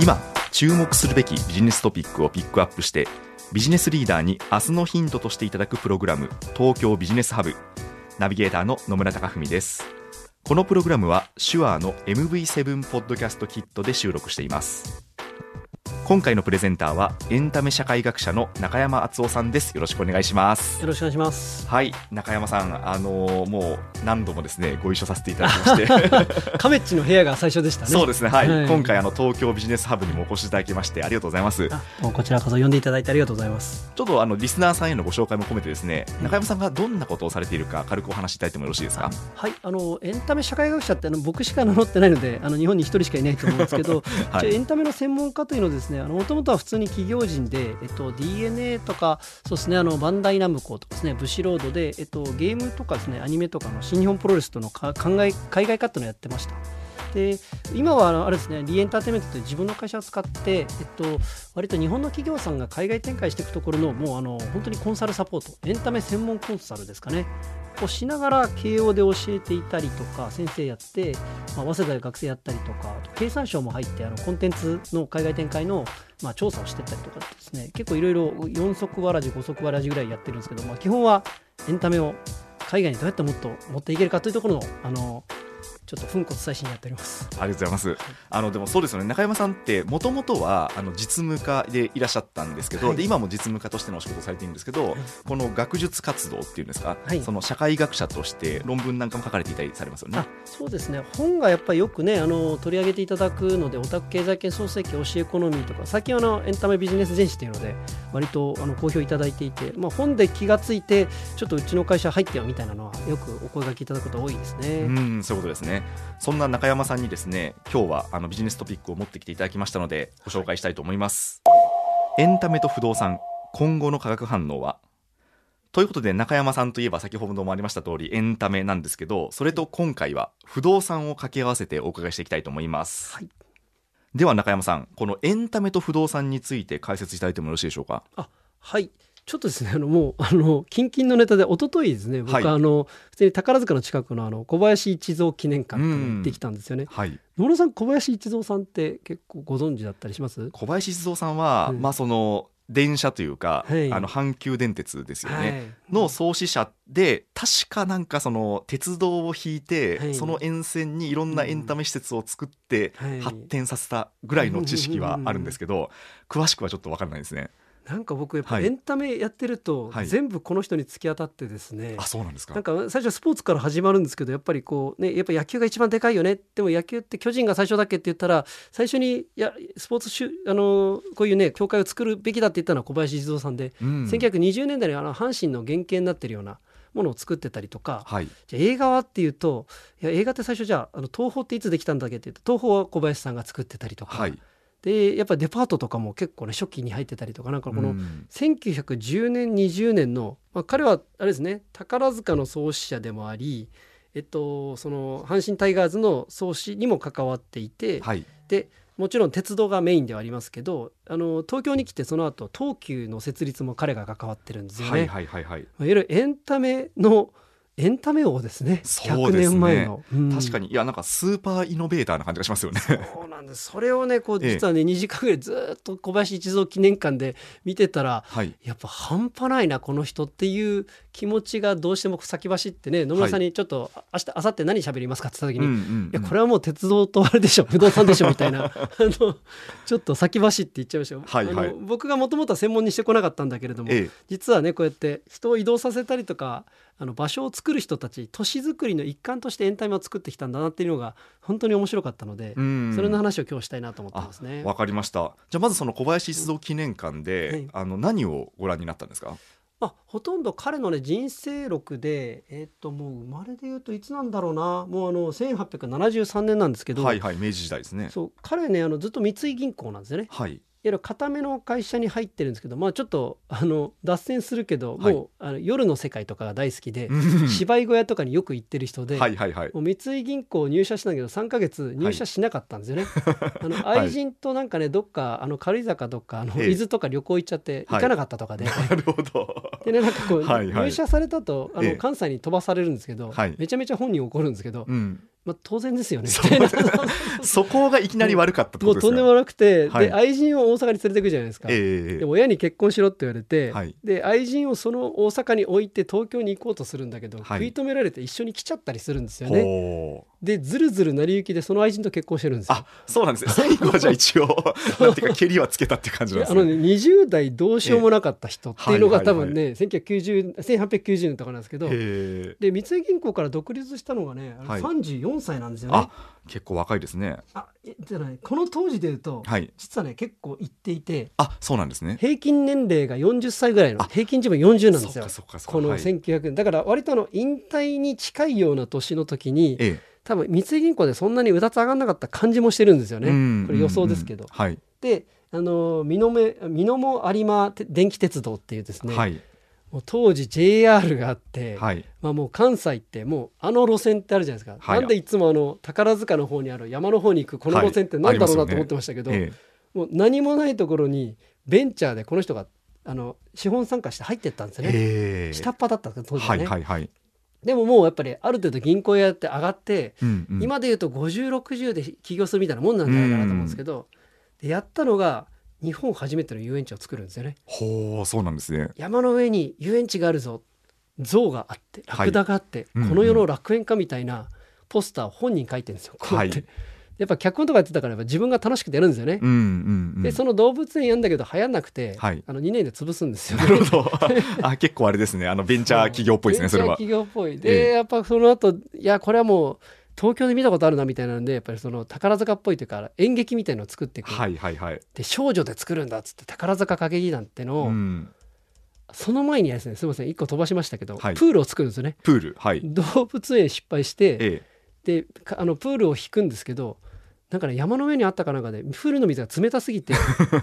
今注目するべきビジネストピックをピックアップしてビジネスリーダーに明日のヒントとしていただくプログラム東京ビジネスハブナビゲーターの野村貴文です。このプログラムは手話の MV7 ポッドキャストキットで収録しています。今回のプレゼンターはエンタメ社会学者の中山敦夫さんです。よろしくお願いします。よろしくお願いします。はい。中山さんあのーもう何度もですねご一緒させていただきまして。カメッチの部屋が最初でしたね。そうですね。はい、はい。今回あの東京ビジネスハブにもお越しいただきましてありがとうございます。こちらこそ呼んでいただいてありがとうございます。ちょっとあのリスナーさんへのご紹介も込めてですね中山さんがどんなことをされているか軽くお話しいただいてもよろしいですか？はい、あのエンタメ社会学者ってあの僕しか名乗ってないので、あの日本に一人しかいないと思うんですけど、はい。エンタメの専門家というのはですね、もともとは普通に企業人で、えっと DNA とかそうですね、あのバンダイナムコとかですね、ブシロードでえっとゲームとかですね、アニメとかの新日本プロレスとのか考え海外カットのやってました。で今はあのあれですね、リエンターテイメントという自分の会社を使って、えっと、割と日本の企業さんが海外展開していくところの、もうあの本当にコンサルサポート、エンタメ専門コンサルですかね、をしながら慶応で教えていたりとか、先生やって、まあ、早稲田で学生やったりとか、あと経産省も入って、あのコンテンツの海外展開の、まあ、調査をしてったりとかですね、結構いろいろ4足わらじ、5足わらじぐらいやってるんですけど、まあ、基本はエンタメを海外にどうやってもっと持っていけるかというところの、あのちょっと粉骨最新やっております。ありがとうございます。あのでもそうですよね中山さんってもともとはあの実務家でいらっしゃったんですけど、はいで今も実務家としてのお仕事をされているんですけど、この学術活動っていうんですか、はいその社会学者として論文なんかも書かれていたりされますよねあ。そうですね本がやっぱりよくねあの取り上げていただくのでオタク経済圏創世記教えエコノミーとか最近はあのエンタメビジネス全史というので割とあの好評いただいていて、まあ、本で気がついてちょっとうちの会社入ってよみたいなのはよくお声掛けいただくこと多いですね。うんそういうことですね。そんな中山さんにですね今日はあのビジネストピックを持ってきていただきましたのでご紹介したいと思います。エンタメと不動産今後の化学反応は？ということで中山さんといえば先ほどもありました通りエンタメなんですけどそれと今回は不動産を掛け合わせてお伺いしていきたいと思います、はい。では中山さんこのエンタメと不動産について解説いただいてもよろしいでしょうか？あはいちょっとですねあのもうあの近々のネタで一昨日ですね僕はい。はあの、普通に宝塚の近くのあの小林一三記念館に行ってきたんですよね。はい。野村さん小林一三さんって結構ご存知だったりします？小林静雄さんは、うん。まあその電車というか、はい。あの阪急電鉄ですよね、はい。の創始者で確かなんかその鉄道を引いて、はい。その沿線にいろんなエンタメ施設を作ってはい。発展させたぐらいの知識はあるんですけど、詳しくはちょっと分からないですね。なんか僕やっぱはい。エンタメやってるとはい。全部この人に突き当たってですね、あそうなんですか。なんか最初スポーツから始まるんですけどやっぱりこうねやっぱ野球が一番でかいよねでも野球って巨人が最初だっけって言ったら最初にいやスポーツしゅあのこういうね協会を作るべきだって言ったのは小林一三さんで、うん。1920年代にあの阪神の原型になってるようなものを作ってたりとか、はい。じゃあ映画はっていうといや映画って最初じゃああの東宝っていつできたんだっけって言うと東宝は小林さんが作ってたりとか、はいでやっぱりデパートとかも結構ね初期に入ってたりとかなんかこの、うん。1910年20年の、まあ、彼はあれですね宝塚の創始者でもあり、えっと、その阪神タイガースの創始にも関わっていて、はい。でもちろん鉄道がメインではありますけどあの東京に来てその後東急の設立も彼が関わってるんですよね。はいはいはいはい。いわゆるエンタメのエンタメ王ですね。そうですね。100年前の、うん。確かに。いやなんかスーパーイノベーターな感じがしますよね。そうなんです。それをねこうええ。実はね2時間ぐらいずっと小林一三記念館で見てたらはい。やっぱ半端ないなこの人っていう気持ちがどうしても先走ってね野村さんにちょっとあ明日明後日何喋りますかって言った時に、いうんうんうん。やこれはもう鉄道とあれでしょ不動産でしょみたいな。あのちょっと先走って言っちゃいましたよ、はいはい。僕がもともとは専門にしてこなかったんだけれども、ええ。実はねこうやって人を移動させたりとかあの場所を作る人たち都市づくりの一環としてエンタメを作ってきたんだなっていうのが本当に面白かったので、うん。それの話を今日したいなと思ってますね。わかりました。じゃあまずその小林静雄記念館で、はい。あの何をご覧になったんですか？まあ、ほとんど彼のね人生録でえっともう生まれで言うといつなんだろうな。もうあの1873年なんですけど、はいはい明治時代ですね。そう彼ねあのずっと三井銀行なんですよね。はいいわゆる固めの会社に入ってるんですけど、まあ、ちょっとあの脱線するけど、はい。もうあの夜の世界とかが大好きで、うん。芝居小屋とかによく行ってる人で、はいはいはい。もう三井銀行入社したんだけど3ヶ月入社しなかったんですよね。あのはい。愛人となんかねどっかあの軽井坂どっかあのええ。伊豆とか旅行行っちゃってはい。行かなかったとかで。なるほど。でねなんかこう、はいはい。入社されたとあの、ええ。関西に飛ばされるんですけど、はい。めちゃめちゃ本人怒るんですけど、うんまあ、当然ですよね。そ こがいきなり悪かったとですね。もうとんでもなくて、はい。で愛人を大阪に連れてくじゃないですか。ええで親に結婚しろって言われて、はい。で愛人をその大阪に置いて東京に行こうとするんだけど、はい。食い止められて一緒に来ちゃったりするんですよね。でずるずる成り行きでその愛人と結婚してるんですよ。あ。そうなんですね。最後はじゃあ一応なんていうか蹴りはつけたって感じなんですね。あのね、20代どうしようもなかった人っていうのがええ。多分ね、1990 1890年とかなんですけどで三井銀行から独立したのがね、あれはい。34歳なんですよね。あ結構若いですね。あえじゃないこの当時でいうと、はい。実はね結構行っていてあそうなんですね。平均年齢が40歳ぐらいのあ。平均寿命40なんですよ。そっかそっかそっか。このはい。1900年だから割とあの引退に近いような年の時にえ多分三井銀行でそんなにうだつ上がんなかった感じもしてるんですよえね。これ予想ですけど。うんはい。であの美濃目美濃も有馬て電気鉄道っていうですね、はい。もう当時 JR があって、はい。まあ、もう関西ってもうあの路線ってあるじゃないですか、はい。なんでいつもあの宝塚の方にある山の方に行くこの路線ってなんだろうなと思ってましたけど、えもう何もないところにベンチャーでこの人があの資本参加して入ってったんですえよね。へえ。下っ端だったんです当時ははね、いはいはいでももうやっぱりある程度銀行やって上がって、うんうん。今でいうと5060で起業するみたいなもんなんじゃないかなと思うんですけど、でやったのが日本初めての遊園地を作るんですよね。ほうそうなんですね。山の上に遊園地があるぞ。像があってラクダがあって、うんうん。この世の楽園かみたいなポスターを本人書いてるんですよ。こうやって。はいやっぱ脚本とかやってたからやっぱ自分が楽しくてやるんですよね。うんうんうん。でその動物園やんだけど流行んなくて、はい。あの2年で潰すんですよ、なるほど。あ結構あれですね。あのベンチャー企業っぽいですねそれは。ベンチャー企業っぽい。で、え。えやっぱその後いやこれはもう東京で見たことあるなみたいなんでやっぱりその宝塚っぽいというか演劇みたいのを作っていく、はいはいはい。で少女で作るんだっつって宝塚歌劇団ってのを、うん。その前にはですねすみません1個飛ばしましたけど、はい。プールを作るんですよね。プールはい。動物園失敗して、えでかあのプールを引くんですけどなんかね山の上にあったかなんかでプールの水が冷たすぎて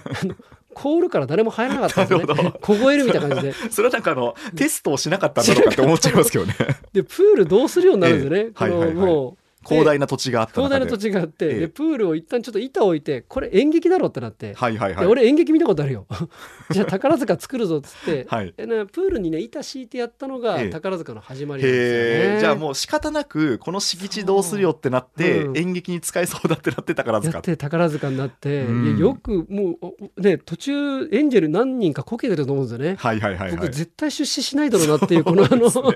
凍るから誰も入らなかったんですね。凍えるみたいな感じで。え それはなんかあのテストをしなかったんだろうかって思っちゃいますけどね。でプールどうするようになるんですよね、ええ。この、はいはいはい。もう広大な土地があった中で。広大な土地があって、ええ。でプールを一旦ちょっと板を置いてこれ演劇だろってなって、はいはいはい。で俺演劇見たことあるよ。じゃあ宝塚作るぞっつって、はい。でねプールにね板敷いてやったのがええ。宝塚の始まりなんですよね。へえじゃあもう仕方なくこの敷地どうするよってなって、そう。うん演劇に使えそうだってなって宝や塚って宝塚になって、うん。よくもうおね途中エンジェル何人かこけてると思うんですよね。はいはいはいはい。僕絶対出資しないだろうなっていうこのあの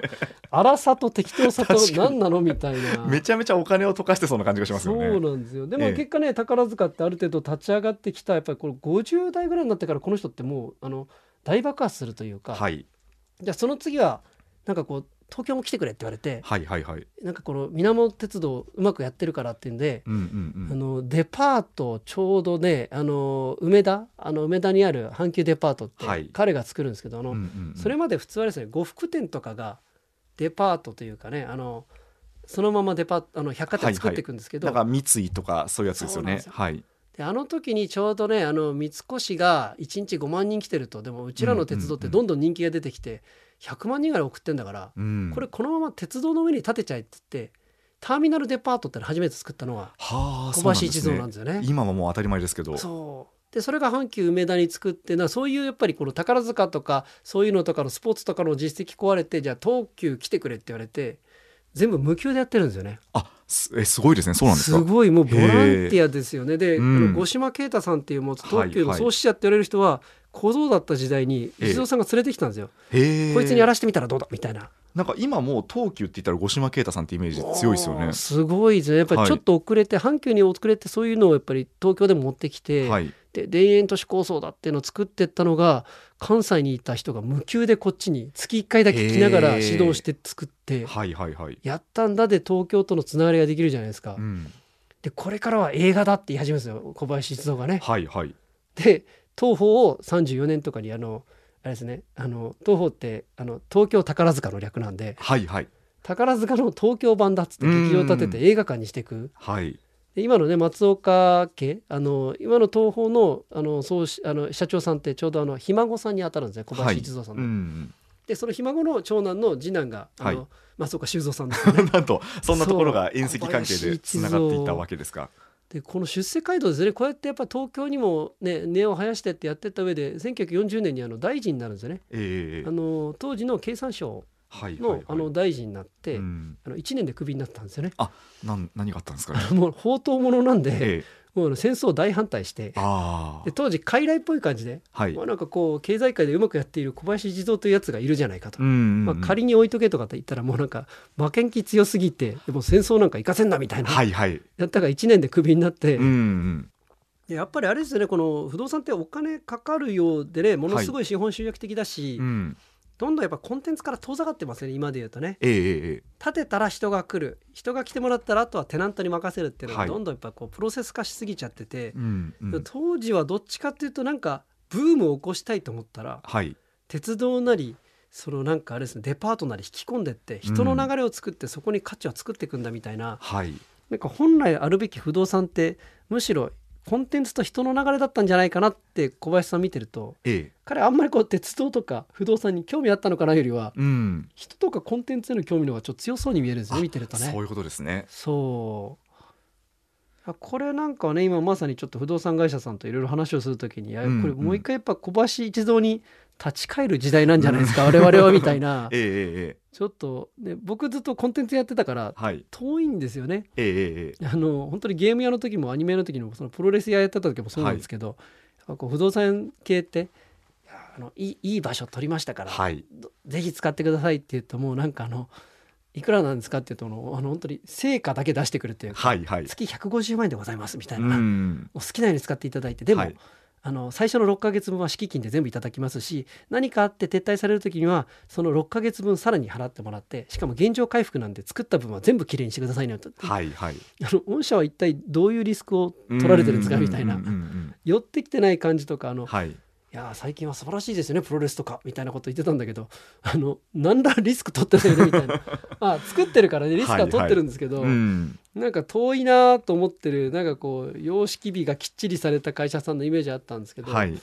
荒さと適当さと何なのみたいな。めちゃめちゃお金を溶かしてそうな感じがしますよね。そうなんですよ。でもええ。結果ね、宝塚ってある程度立ち上がってきたやっぱりこれ50代ぐらいになってからこの人ってもうあの大爆発するというか、はい。じゃあその次はなんかこう東京も来てくれって言われてはいはいはい。なんかこの水面鉄道うまくやってるからっていうんで、うんうんうん。あのデパートちょうどねあの梅田あの梅田にある阪急デパートってはい。彼が作るんですけど、あのうんうんうん。それまで普通はですね呉服店とかがデパートというかねあのそのままデパあの百貨店作っていくんですけど、なんか三井とかそういうやつですよね。はい。であの時にちょうどねあの三越が1日5万人来てるとでもうちらの鉄道ってどんどん人気が出てきて100万人ぐらい送ってんだから、うん。これこのまま鉄道の上に建てちゃえって言ってターミナルデパートっての初めて作ったのははあ小橋一蔵なんですよね。今はもう当たり前ですけど。そう。でそれが阪急梅田に作ってなそういうやっぱりこの宝塚とかそういうのとかのスポーツとかの実績壊れてじゃあ東急来てくれって言われて全部無給でやってるんですよね。あすえすごいですねそうなんですか？ごいもうボランティアですよね。で、うん五島慶太さんっていうもう東急の創始者って言われる人は小僧だった時代にええ一蔵さんが連れてきたんですよ。こいつにやらしてみたらどうだ？みたいな。なんか今もう東急って言ったら五島慶太さんってイメージ強いですよね。すごいですね。やっぱりはい。ちょっと遅れて、阪急に遅れてそういうのをやっぱり東京でも持ってきて、はい。で田園都市構想だっていうのを作ってったのが関西にいた人が無給でこっちに月1回だけ聞きながら指導して作ってはいはいはい。やったんだで東京とのつながりができるじゃないですか。うん。でこれからは映画だって言い始めるんですよ小林一三がね。はいはい。で東宝を34年とかにあのあれですね。あの東宝ってあの東京宝塚の略なんではいはい。宝塚の東京版だっつって劇場を建てて映画館にしていく。はい。で今のね松岡家あの今の東宝のあの総しあの社長さんってちょうどあのひ孫さんに当たるんですね。小林一三さんの。うんでそのひ孫の長男の次男があの、はい。松岡修造さんですよね。なんとそんなところが縁石関係でつながっていたわけですかでこの出世街道ですねこうやってやっぱ東京にもね根を生やしてってやってった上で1940年にあの大臣になるんですよね。ええ。あの当時の経産省の,、あの大臣になって、うん。あの1年でクビになったんですよね。なん何があったんですかね。もう宝刀者なんで、ええもう戦争大反対してあで当時傀儡っぽい感じで、あはい。まあ、なんかこう経済界でうまくやっている小林地蔵というやつがいるじゃないかと。うんうんうん。まあ、仮に置いとけとかって言ったらもうなんか負けん気強すぎてでも戦争なんか行かせんなみたいな、はいはい。やったが1年でクビになって、うんうんでやっぱりあれですよねこの不動産ってお金かかるようでねものすごい資本集約的だし、うんどんどんやっぱコンテンツから遠ざかってますよね今で言うとね。ええええ建てたら人が来る。人が来てもらったらあとはテナントに任せるっていうのがはい。どんどんやっぱこうプロセス化しすぎちゃってて、うんうん。当時はどっちかっていうとなんかブームを起こしたいと思ったらはい。鉄道なりそのなんかあれですねデパートなり引き込んでって人の流れを作ってそこに価値を作っていくんだみたいな、はい。なんか本来あるべき不動産ってむしろコンテンツと人の流れだったんじゃないかなって小林さん見てるとええ。彼あんまりこう鉄道とか不動産に興味あったのかなよりはうん。人とかコンテンツへの興味の方がちょっと強そうに見えるんですね見てるとね。そういうことですね。そう。あこれなんかはね今まさにちょっと不動産会社さんといろいろ話をするときに、これもう一回やっぱ小林一三に立ち返る時代なんじゃないですか 我々はみたいな。ええちょっと、ね、僕ずっとコンテンツやってたからはい。遠いんですよね。えあの本当にゲーム屋の時もアニメの時もそのプロレス屋やってた時もそうなんですけど、やっぱこう不動産系ってあのいいいい場所取りましたから、はい。どぜひ使ってくださいって言うともうなんかあのいくらなんですかって言うとあの本当に成果だけ出してくるっていうか、はいはい。月150万円でございますみたいうな、もんう好きなように使っていただいてでも、はい。あの最初の6ヶ月分は敷金で全部いただきますし何かあって撤退される時にはその6ヶ月分さらに払ってもらってしかも現状回復なんで作った分は全部きれいにしてくださいねと、はいはい。あの御社は一体どういうリスクを取られてるんですかみたいな。寄ってきてない感じとかあのはいいやー最近は素晴らしいですよねプロレスとかみたいなこと言ってたんだけどあの何らリスク取ってないよねみたいな。あ作ってるからねリスクは取ってるんですけど、うん。なんか遠いなと思ってるなんかこう様式美がきっちりされた会社さんのイメージあったんですけど、はい。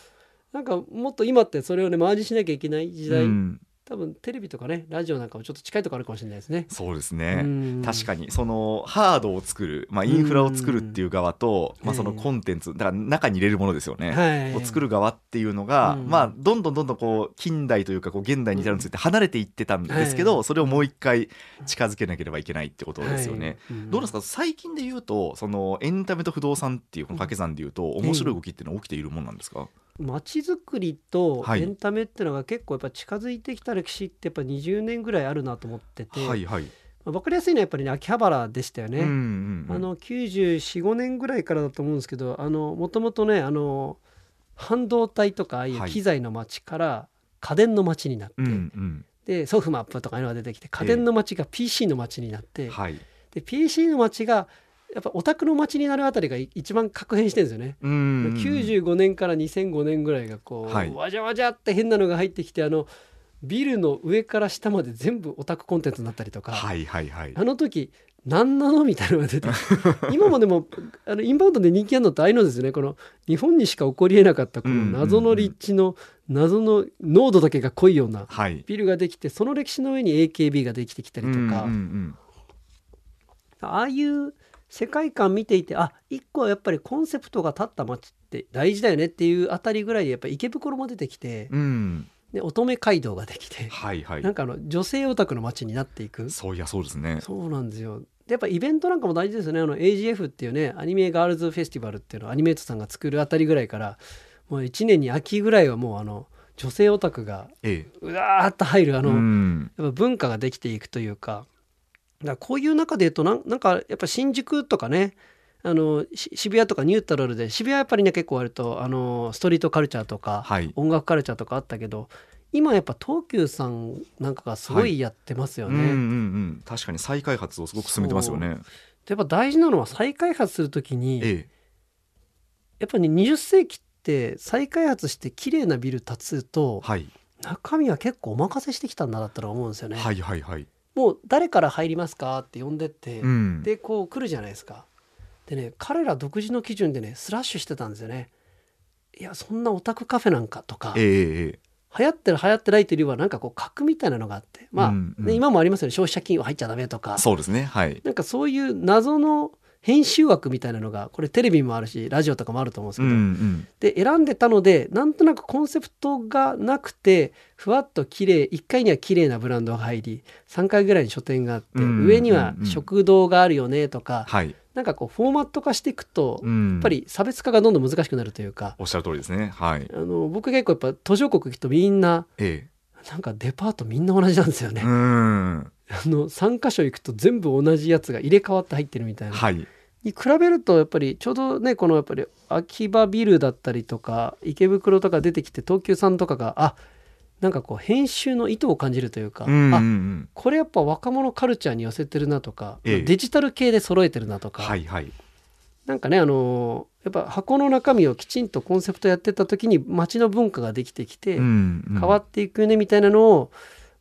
なんかもっと今ってそれをねマージしなきゃいけない時代、うん多分テレビとかねラジオなんかもちょっと近いところあるかもしれないですね。そうですね。うん。確かにそのハードを作る、まあ、インフラを作るっていう側と、うんまあ、そのコンテンツだから中に入れるものですよね、はい、を作る側っていうのが、うん。まあ、どんどんどんどんこう近代というかこう現代に至るについて離れていってたんですけど、はそれをもう一回近づけなければいけないってことですよね。はい。うん。どうですか？最近で言うとそのエンタメと不動産っていうこの掛け算で言うと面白い動きっていうのは起きているもんなんですか、街づくりとはいエンタメっていうのが結構やっぱ近づいてきた歴史ってやっぱ20年ぐらいあるなと思ってて、はいはい。まあ、分かりやすいのはやっぱりね秋葉原でしたよね。うんうんうんあの945年ぐらいからだと思うんですけどあのもともとねあの半導体とかああいうはい機材の街から家電の街になって、うんうんでソフマップとかいうのが出てきて家電の街が PC の街になって、はい。で PC の街がやっぱオタクの街になるあたりがい一番確変してるんですよね。うんうんうん95年から2005年ぐらいがこう、はいわじゃわじゃって変なのが入ってきてあのビルの上から下まで全部オタクコンテンツになったりとか、はいはいはい。あの時何なのみたいなのが出て今もでもあのインバウンドで人気あるのってああいうのですよねこの日本にしか起こりえなかったこの謎の立地の謎の濃度だけが濃いようなはい。ビルができてその歴史の上に AKB ができてきたりとか、うんうんうんああいう世界観見ていてあ一個はやっぱりコンセプトが立った街って大事だよねっていうあたりぐらいでやっぱ池袋も出てきて、うん。で乙女街道ができて、はいはいなん。かあの女性オタクの街になっていくそういやそうですね。そうなんですよでやっぱイベントなんかも大事ですよねあの AGF っていうねアニメガールズフェスティバルっていうのをアニメートさんが作るあたりぐらいからもう1年に秋ぐらいはもうあの女性オタクがええ。うわーっと入るあの、うんやっぱ文化ができていくというかだこういう中で言うとなんなんかやっぱ新宿とかねあのし渋谷とかニュートラルで渋谷はやっぱりね結構割とあのストリートカルチャーとか、はい音楽カルチャーとかあったけど今やっぱ東急さんなんかがすごいやってますよね。うんうんうん。確かに再開発をすごく進めてますよね。でやっぱ大事なのは再開発するときに、ええ。やっぱり、ね、20世紀って再開発して綺麗なビル建つとはい。中身は結構お任せしてきたんだだったら思うんですよね、はいはいはい。もう誰から入りますかって呼んでって、うん。でこう来るじゃないですか。でね彼ら独自の基準でねスラッシュしてたんですよね。いやそんなオタクカフェなんかとかええええ流行ってる流行ってないっていうよりはなんかこう格みたいなのがあってまあ、うん。うん。ね今もありますよね。消費者金融入っちゃダメとか。そうですね。はい。なんかそういう謎の編集枠みたいなのがこれテレビもあるしラジオとかもあると思うんですうけど、んうん。で選んでたのでなんとなくコンセプトがなくてふわっと綺麗1階には綺麗なブランドが入り3階ぐらいに書店があって、うん上には食堂があるよねとか、はい。なんかこうフォーマット化していくと、うんやっぱり差別化がどんどん難しくなるというかおっしゃる通りですね。はい。あの僕結構やっぱ途上国行くとみんなえなんかデパートみんな同じなんですよね。え。うん。あの3箇所行くと全部同じやつが入れ替わって入ってるみたいな。はい。に比べるとやっぱりちょうどねこのやっぱり秋葉ビルだったりとか池袋とか出てきて東急さんとかがあなんかこう編集の意図を感じるというか、うんうんうあん。これやっぱ若者カルチャーに寄せてるなとか、ええデジタル系で揃えてるなとか、はいはい。なんかねあのやっぱ箱の中身をきちんとコンセプトやってた時に街の文化ができてきて、うんうん変わっていくよねみたいなのを、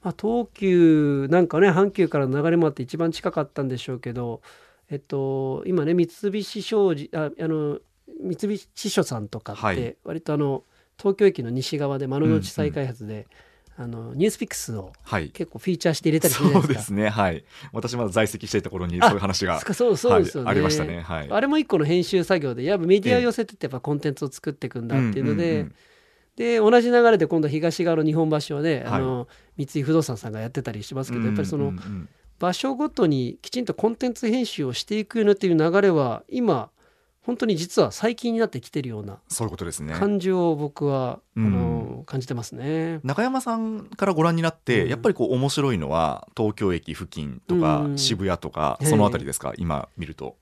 まあ、東急なんかね阪急からの流れもあって一番近かったんでしょうけど、えっと、今ね三菱商事ああの三菱書さんとかっはいて割とあの東京駅の西側で丸の内再開発で、あのニュースピックスをはい。結構フィーチャーして入れたりするじゃなそいうですか。ですね。はい。私まだ在籍していた頃にそういう話が。そうそうですよね、はい、ありましたね。はい。あれも一個の編集作業でやっぱメディアを寄せてってやっぱコンテンツを作っていくんだっていうので、んんんで同じ流れで今度は東側の日本橋をね、はいあの三井不動産さんがやってたりしますけど、やっぱりそのうんうんうん場所ごとにきちんとコンテンツ編集をしていくよねっていう流れは今本当に実は最近になってきてるようなそういうことですね。感じを僕は、うんあの感じてますね。中山さんからご覧になって、うんやっぱりこう面白いのは東京駅付近とかうん渋谷とか、ええそのあたりですか、今見ると。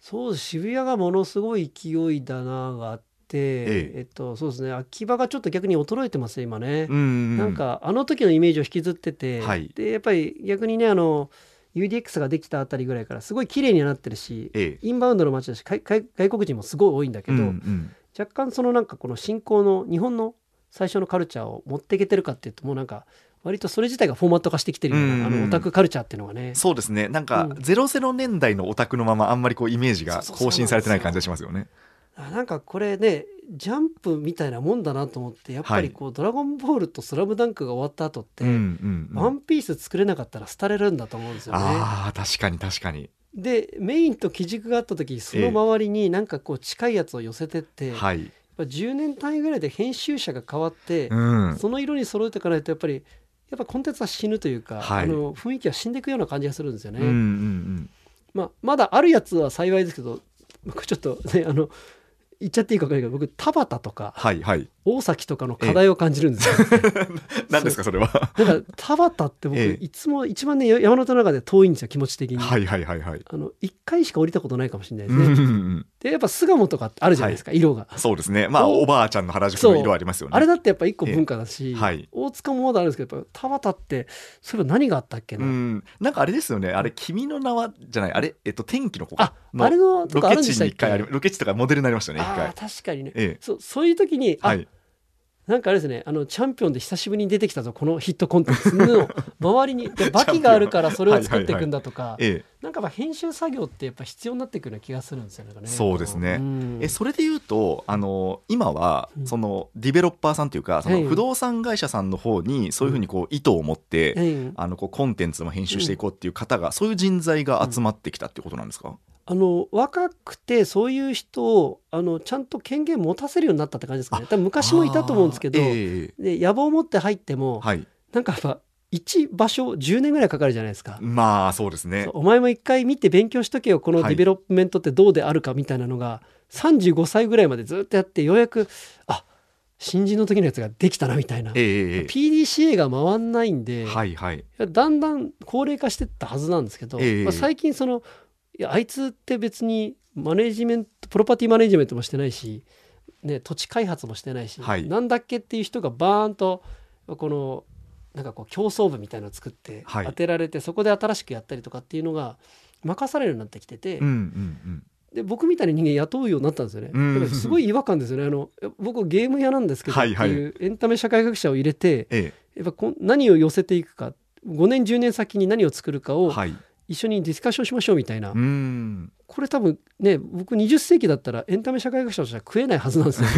そう渋谷がものすごい勢いだながあって、ええ。っとそうですね。秋葉がちょっと逆に衰えてますね今ね。んなんかあの時のイメージを引きずってて、はい。でやっぱり逆にねあの UDX ができたあたりぐらいからすごい綺麗にはなってるし、ええ。インバウンドの街だし外国人もすごい多いんだけど、うんうん。若干そのなんかこの新興の日本の最初のカルチャーを持っていけてるかっていうともうなんか割とそれ自体がフォーマット化してきてるような、うんうんあのオタクカルチャーっていうのがね。そうですね。なんか、うん。00年代のオタクのままあんまりこうイメージがそうそうそう更新されてない感じがしますよね。あなんかこれねジャンプみたいなもんだなと思ってやっぱりこう「ドラゴンボール」と「スラムダンクが終わった後って、うんうんうんワンピース作れなかったら廃れるんだと思うんですよね。ああ確かに確かに。でメインと基軸があった時その周りになんかこう近いやつを寄せてって、やっはい。ぱ10年単位ぐらいで編集者が変わって、うん。その色に揃えていかないとやっぱりやっぱコンテンツは死ぬというか、はいあの雰囲気は死んでいくような感じがするんですよね。うんうんうん。まあ、まだあるやつは幸いですけど僕ちょっとねあの言っちゃっていいか分かんないけど僕田畑とかはいはい。大崎とかの課題を感じるんですよ。何ですかそれは？なんか田畑って僕、ええいつも一番ね山手の中で遠いんですよ気持ち的に。はいはいはいはい。あの1回しか降りたことないかもしれないでうんすね。うんうんでやっぱ巣鴨とかってあるじゃないですか、色が。そうですね。まあおおばあちゃんの原宿の色ありますよね。あれだってやっぱ一個文化だし、ええはい大塚もまだあるんですけどやっぱ田畑ってそういえば何があったっけな、うん。なんかあれですよね。あれ君の名はじゃない。あれえっと天気の子かああれのとかあロケ地るんでしたっけ？に一回ありロケ地とかモデルになりましたね一あ回ー。確かにね、ええそうそういう時に、あはい。なんかあれですねあのチャンピオンで久しぶりに出てきたぞこのヒットコンテンツの 周りにでバキがあるからそれを作っていくんだとか、ええ。なんかやっぱ編集作業ってやっぱ必要になってくるような気がするんですよね。そうですね。ん。えそれで言うとあの今はうん。そのディベロッパーさんというかそのええ。不動産会社さんの方にそういうふうにこう意図を持って、ええ。あのこうコンテンツも編集していこうっていう方が、そういう人材が集まってきたっていうことなんですか、あの若くてそういう人をあのちゃんと権限持たせるようになったって感じですかね。多分昔もいたと思うんですけど、ええで野望を持って入っても、はい。なんかやっぱ一場所10年ぐらいかかるじゃないですか。まあそうですね。お前も一回見て勉強しとけよこのはい。ディベロップメントってどうであるかみたいなのが、35歳ぐらいまでずっとやってようやくあ新人の時のやつができたなみたいな、ええええ PDCA が回んないんで、はいはい。だんだん高齢化してったはずなんですけど、ええ。まあ、最近そのいやあいつって別にマネジメントプロパティマネジメントもしてないし、ね、土地開発もしてないし、はい。なんだっけっていう人がバーンとこのなんかこう競争部みたいなのを作ってはい。当てられて、そこで新しくやったりとかっていうのが任されるようになってきてて、うんうんで僕みたいな人間雇うようになったんですよね、うん。だからすごい違和感ですよね。あの僕ゲーム屋なんですけどってはいはい。いうエンタメ社会学者を入れてえやっぱこん何を寄せていくか5年10年先に何を作るかをえはい一緒にディスカッションしましょうみたいな、うん。これ多分ね僕20世紀だったらエンタメ社会学者としては食えないはずなんですよ、ね、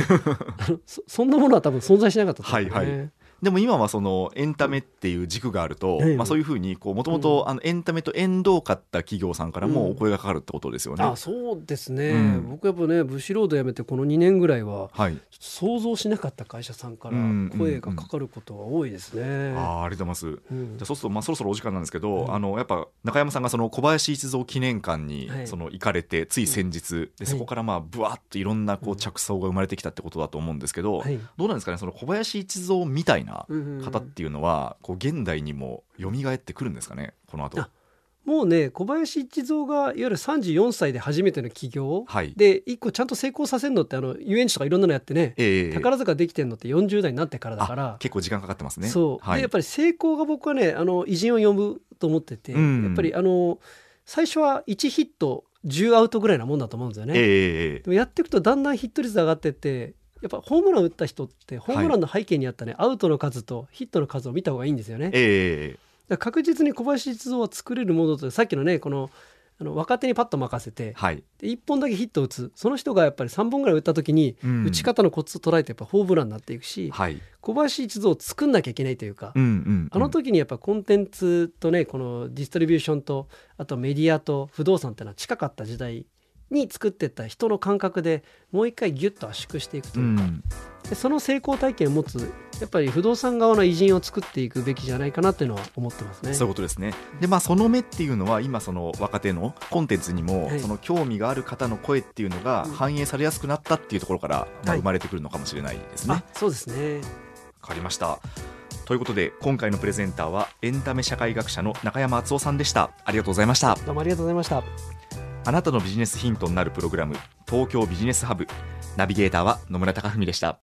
そそんなものは多分存在しなかったと思うんですよね。はいでも今はそのエンタメっていう軸があると、ええまあ、そういうふうにもともとエンタメと縁遠かった企業さんからもお声がかかるってことですよね。あそうですね、うん。僕やっぱねブシロード辞めてこの2年ぐらいははい、想像しなかった会社さんからうん声がかかることが多いですね。あーありがとうございます。うん。じゃあそうすると、まあ、そろそろお時間なんですけど、うん。あのやっぱ中山さんがその小林一三記念館にはい。その行かれて、つい先日でそこからまあぶわっといろんなこううん。着想が生まれてきたってことだと思うんですけど、はい。どうなんですかねその小林一三みたいな方っていうのはこう現代にも蘇ってくるんですかねこの後。あもうね小林一三がいわゆる34歳で初めての起業、はい。で一個ちゃんと成功させるのってあの遊園地とかいろんなのやってね、ええ宝塚できてんのって40代になってからだから。あ結構時間かかってますね。そう、はい。でやっぱり成功が僕はねあの偉人を呼ぶと思ってて、うん。やっぱりあの最初は1ヒット10アウトぐらいなもんだと思うんですよね。ええええ。でもやっていくとだんだんヒット率上がってってやっぱホームラン打った人ってホームランの背景にあったね、アウトの数とヒットの数を見た方がいいんですよね。ええら確実に小林一三は作れるものとさっきのねこのあの若手にパッと任せてはい、で1本だけヒット打つ。その人がやっぱり3本ぐらい打った時に、うん。打ち方のコツを捉えてやっぱホームランになっていくし、はい、小林一三を作んなきゃいけないというか、うんうんうん。あの時にやっぱコンテンツとねこのディストリビューションとあとメディアと不動産っていうのは近かった時代に作ってった人の感覚でもう一回ギュッと圧縮していくとういうか、んでその成功体験を持つやっぱり不動産側の偉人を作っていくべきじゃないかなっていうのは思ってますね。そういうことですね。でまあその目っていうのは今その若手のコンテンツにもはいその興味がある方の声っていうのがうん反映されやすくなったっていうところからまあはい生まれてくるのかもしれないですね。わ、あそうですねかりました。ということで今回のプレゼンターはエンタメ社会学者の中山敦夫さんでした。ありがとうございました。どうもありがとうございました。あなたのビジネスヒントになるプログラム東京ビジネスハブナビゲーターは野村貴文でした。